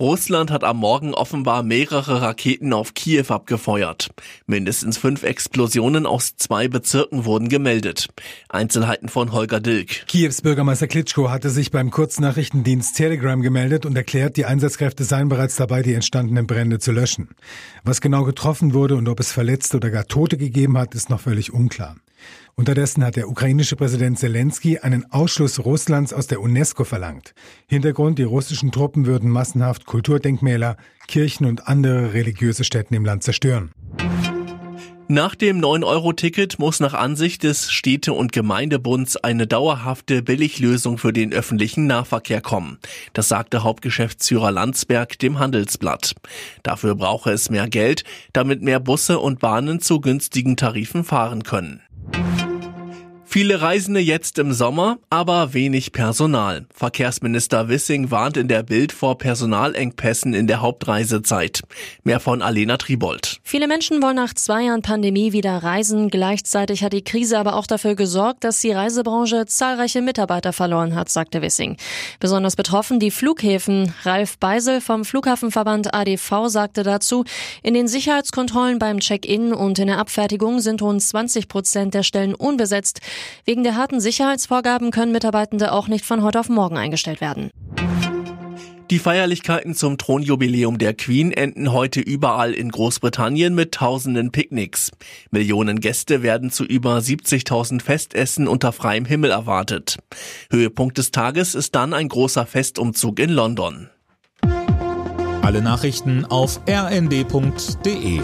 Russland hat am Morgen offenbar mehrere Raketen auf Kiew abgefeuert. Mindestens fünf Explosionen aus zwei Bezirken wurden gemeldet. Einzelheiten von Holger Dilk. Kiews Bürgermeister Klitschko hatte sich beim Kurznachrichtendienst Telegram gemeldet und erklärt, die Einsatzkräfte seien bereits dabei, die entstandenen Brände zu löschen. Was genau getroffen wurde und ob es Verletzte oder gar Tote gegeben hat, ist noch völlig unklar. Unterdessen hat der ukrainische Präsident Zelensky einen Ausschluss Russlands aus der UNESCO verlangt. Hintergrund, die russischen Truppen würden massenhaft Kulturdenkmäler, Kirchen und andere religiöse Stätten im Land zerstören. Nach dem 9-Euro-Ticket muss nach Ansicht des Städte- und Gemeindebunds eine dauerhafte Billiglösung für den öffentlichen Nahverkehr kommen. Das sagte Hauptgeschäftsführer Landsberg dem Handelsblatt. Dafür brauche es mehr Geld, damit mehr Busse und Bahnen zu günstigen Tarifen fahren können. Viele Reisende jetzt im Sommer, aber wenig Personal. Verkehrsminister Wissing warnt in der Bild vor Personalengpässen in der Hauptreisezeit. Mehr von Alena Tribold. Viele Menschen wollen nach zwei Jahren Pandemie wieder reisen. Gleichzeitig hat die Krise aber auch dafür gesorgt, dass die Reisebranche zahlreiche Mitarbeiter verloren hat, sagte Wissing. Besonders betroffen die Flughäfen. Ralf Beisel vom Flughafenverband ADV sagte dazu, in den Sicherheitskontrollen beim Check-in und in der Abfertigung sind rund 20 Prozent der Stellen unbesetzt. Wegen der harten Sicherheitsvorgaben können Mitarbeitende auch nicht von heute auf morgen eingestellt werden. Die Feierlichkeiten zum Thronjubiläum der Queen enden heute überall in Großbritannien mit tausenden Picknicks. Millionen Gäste werden zu über 70.000 Festessen unter freiem Himmel erwartet. Höhepunkt des Tages ist dann ein großer Festumzug in London. Alle Nachrichten auf rnd.de